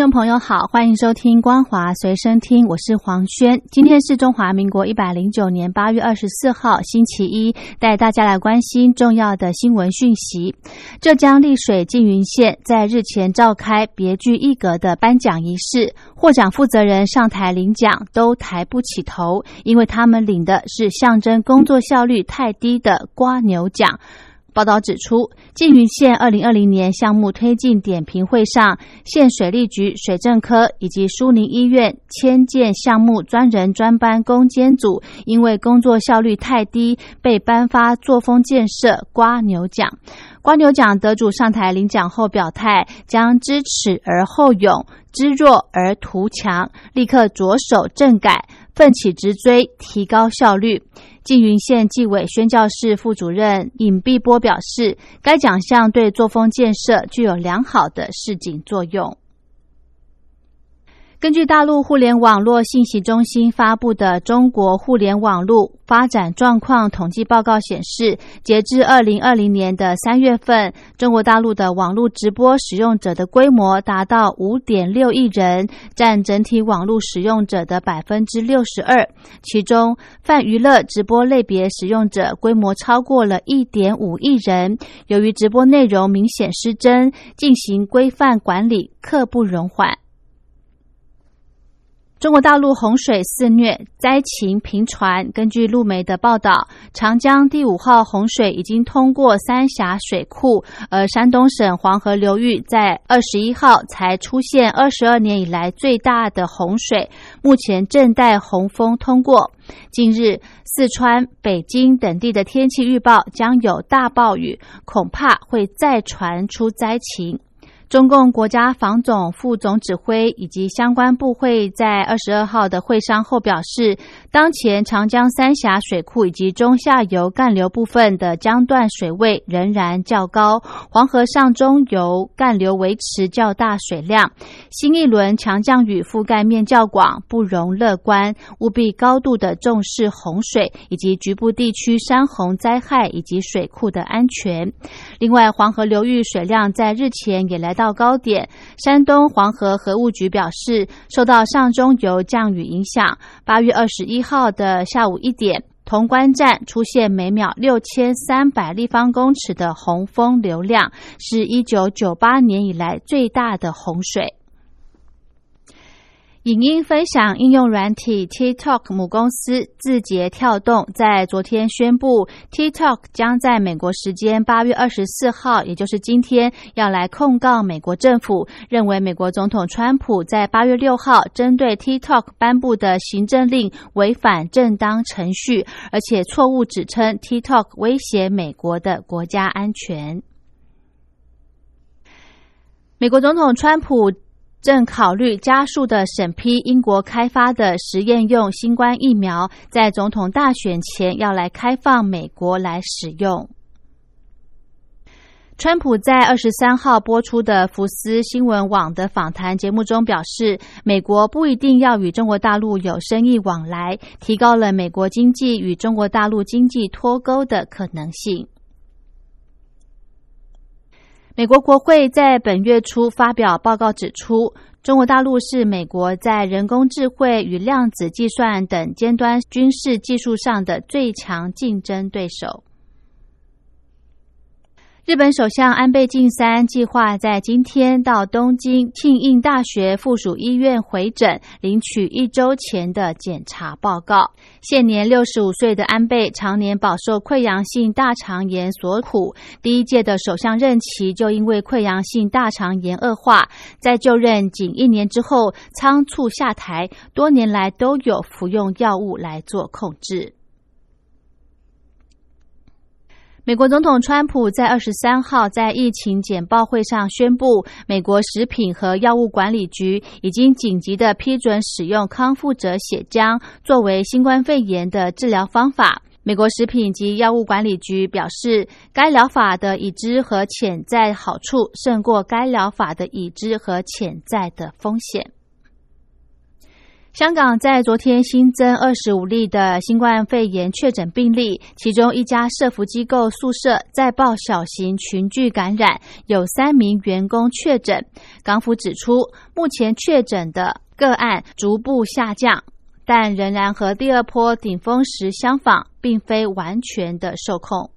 众朋友好，欢迎收听光华随身听，我是黄轩。今天是中华民国一百零九年八月二十四号，星期一，带大家来关心重要的新闻讯息。浙江丽水缙云县在日前召开别具一格的颁奖仪式，获奖负责人上台领奖都抬不起头，因为他们领的是象征工作效率太低的瓜牛奖。报道指出，缙云县二零二零年项目推进点评会上，县水利局水政科以及苏宁医院迁建项目专人专班攻坚组，因为工作效率太低，被颁发作风建设瓜牛奖。瓜牛奖得主上台领奖后表态，将知耻而后勇，知弱而图强，立刻着手政改，奋起直追，提高效率。缙云县纪委宣教室副主任尹碧波表示，该奖项对作风建设具有良好的示警作用。根据大陆互联网络信息中心发布的《中国互联网络发展状况统计报告》显示，截至二零二零年的三月份，中国大陆的网络直播使用者的规模达到五点六亿人，占整体网络使用者的百分之六十二。其中，泛娱乐直播类别使用者规模超过了一点五亿人。由于直播内容明显失真，进行规范管理刻不容缓。中国大陆洪水肆虐，灾情频传。根据路媒的报道，长江第五号洪水已经通过三峡水库，而山东省黄河流域在二十一号才出现二十二年以来最大的洪水，目前正待洪峰通过。近日，四川、北京等地的天气预报将有大暴雨，恐怕会再传出灾情。中共国家防总副总指挥以及相关部会在二十二号的会商后表示，当前长江三峡水库以及中下游干流部分的江段水位仍然较高，黄河上中游干流维持较大水量，新一轮强降雨覆盖面较广，不容乐观，务必高度的重视洪水以及局部地区山洪灾害以及水库的安全。另外，黄河流域水量在日前也来。到高点，山东黄河河务局表示，受到上中游降雨影响，八月二十一号的下午一点，潼关站出现每秒六千三百立方公尺的洪峰流量，是一九九八年以来最大的洪水。影音分享应用软体 TikTok 母公司字节跳动在昨天宣布，TikTok 将在美国时间八月二十四号，也就是今天，要来控告美国政府，认为美国总统川普在八月六号针对 TikTok 颁布的行政令违反正当程序，而且错误指称 TikTok 威胁美国的国家安全。美国总统川普。正考虑加速的审批英国开发的实验用新冠疫苗，在总统大选前要来开放美国来使用。川普在二十三号播出的福斯新闻网的访谈节目中表示，美国不一定要与中国大陆有生意往来，提高了美国经济与中国大陆经济脱钩的可能性。美国国会在本月初发表报告，指出中国大陆是美国在人工智慧与量子计算等尖端军事技术上的最强竞争对手。日本首相安倍晋三计划在今天到东京庆应大学附属医院回诊，领取一周前的检查报告。现年六十五岁的安倍，常年饱受溃疡性大肠炎所苦，第一届的首相任期就因为溃疡性大肠炎恶化，在就任仅一年之后仓促下台，多年来都有服用药物来做控制。美国总统川普在二十三号在疫情简报会上宣布，美国食品和药物管理局已经紧急的批准使用康复者血浆作为新冠肺炎的治疗方法。美国食品及药物管理局表示，该疗法的已知和潜在好处胜过该疗法的已知和潜在的风险。香港在昨天新增二十五例的新冠肺炎确诊病例，其中一家社福机构宿舍再报小型群聚感染，有三名员工确诊。港府指出，目前确诊的个案逐步下降，但仍然和第二波顶峰时相仿，并非完全的受控。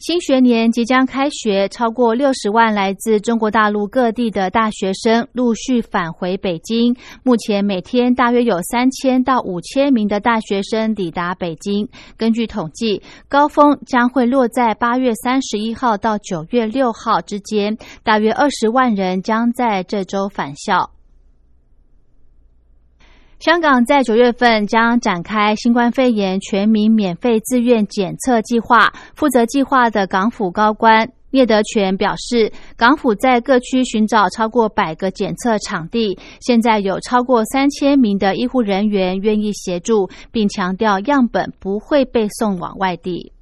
新学年即将开学，超过六十万来自中国大陆各地的大学生陆续返回北京。目前每天大约有三千到五千名的大学生抵达北京。根据统计，高峰将会落在八月三十一号到九月六号之间，大约二十万人将在这周返校。香港在九月份将展开新冠肺炎全民免费自愿检测计划。负责计划的港府高官聂德权表示，港府在各区寻找超过百个检测场地，现在有超过三千名的医护人员愿意协助，并强调样本不会被送往外地。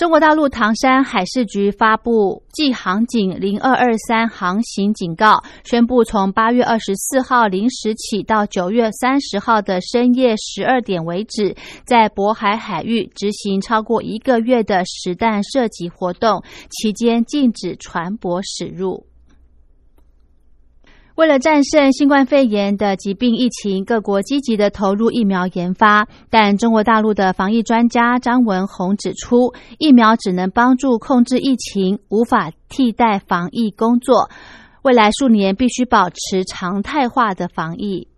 中国大陆唐山海事局发布记航警零二二三航行警告，宣布从八月二十四号零时起到九月三十号的深夜十二点为止，在渤海海域执行超过一个月的实弹射击活动，期间禁止船舶驶入。为了战胜新冠肺炎的疾病疫情，各国积极的投入疫苗研发。但中国大陆的防疫专家张文宏指出，疫苗只能帮助控制疫情，无法替代防疫工作。未来数年必须保持常态化的防疫。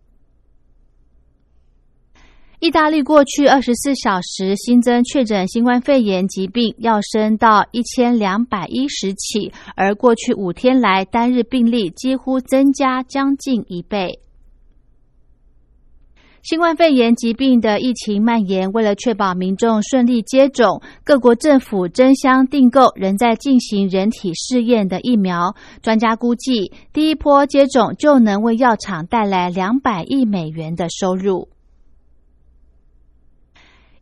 意大利过去二十四小时新增确诊新冠肺炎疾病要升到一千两百一十起，而过去五天来单日病例几乎增加将近一倍。新冠肺炎疾病的疫情蔓延，为了确保民众顺利接种，各国政府争相订购仍在进行人体试验的疫苗。专家估计，第一波接种就能为药厂带来两百亿美元的收入。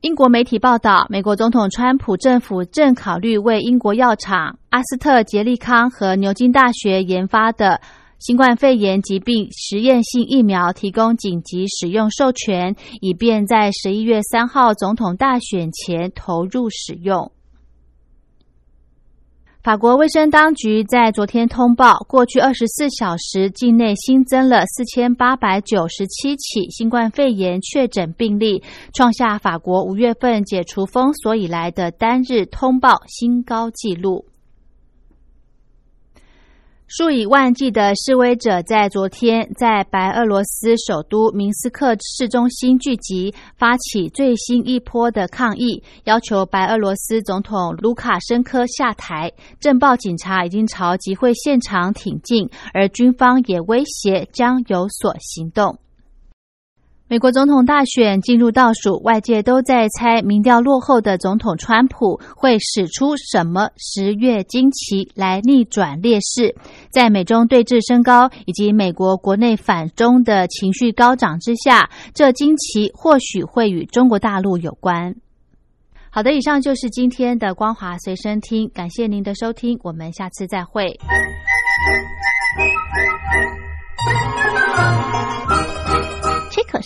英国媒体报道，美国总统川普政府正考虑为英国药厂阿斯特杰利康和牛津大学研发的新冠肺炎疾病实验性疫苗提供紧急使用授权，以便在十一月三号总统大选前投入使用。法国卫生当局在昨天通报，过去二十四小时境内新增了四千八百九十七起新冠肺炎确诊病例，创下法国五月份解除封锁以来的单日通报新高纪录。数以万计的示威者在昨天在白俄罗斯首都明斯克市中心聚集，发起最新一波的抗议，要求白俄罗斯总统卢卡申科下台。政报警察已经朝集会现场挺进，而军方也威胁将有所行动。美国总统大选进入倒数，外界都在猜民调落后的总统川普会使出什么十月惊奇来逆转劣势。在美中对峙升高以及美国国内反中的情绪高涨之下，这惊奇或许会与中国大陆有关。好的，以上就是今天的光华随身听，感谢您的收听，我们下次再会。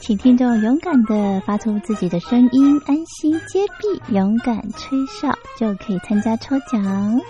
请听众勇敢的发出自己的声音，安心接币，勇敢吹哨，就可以参加抽奖。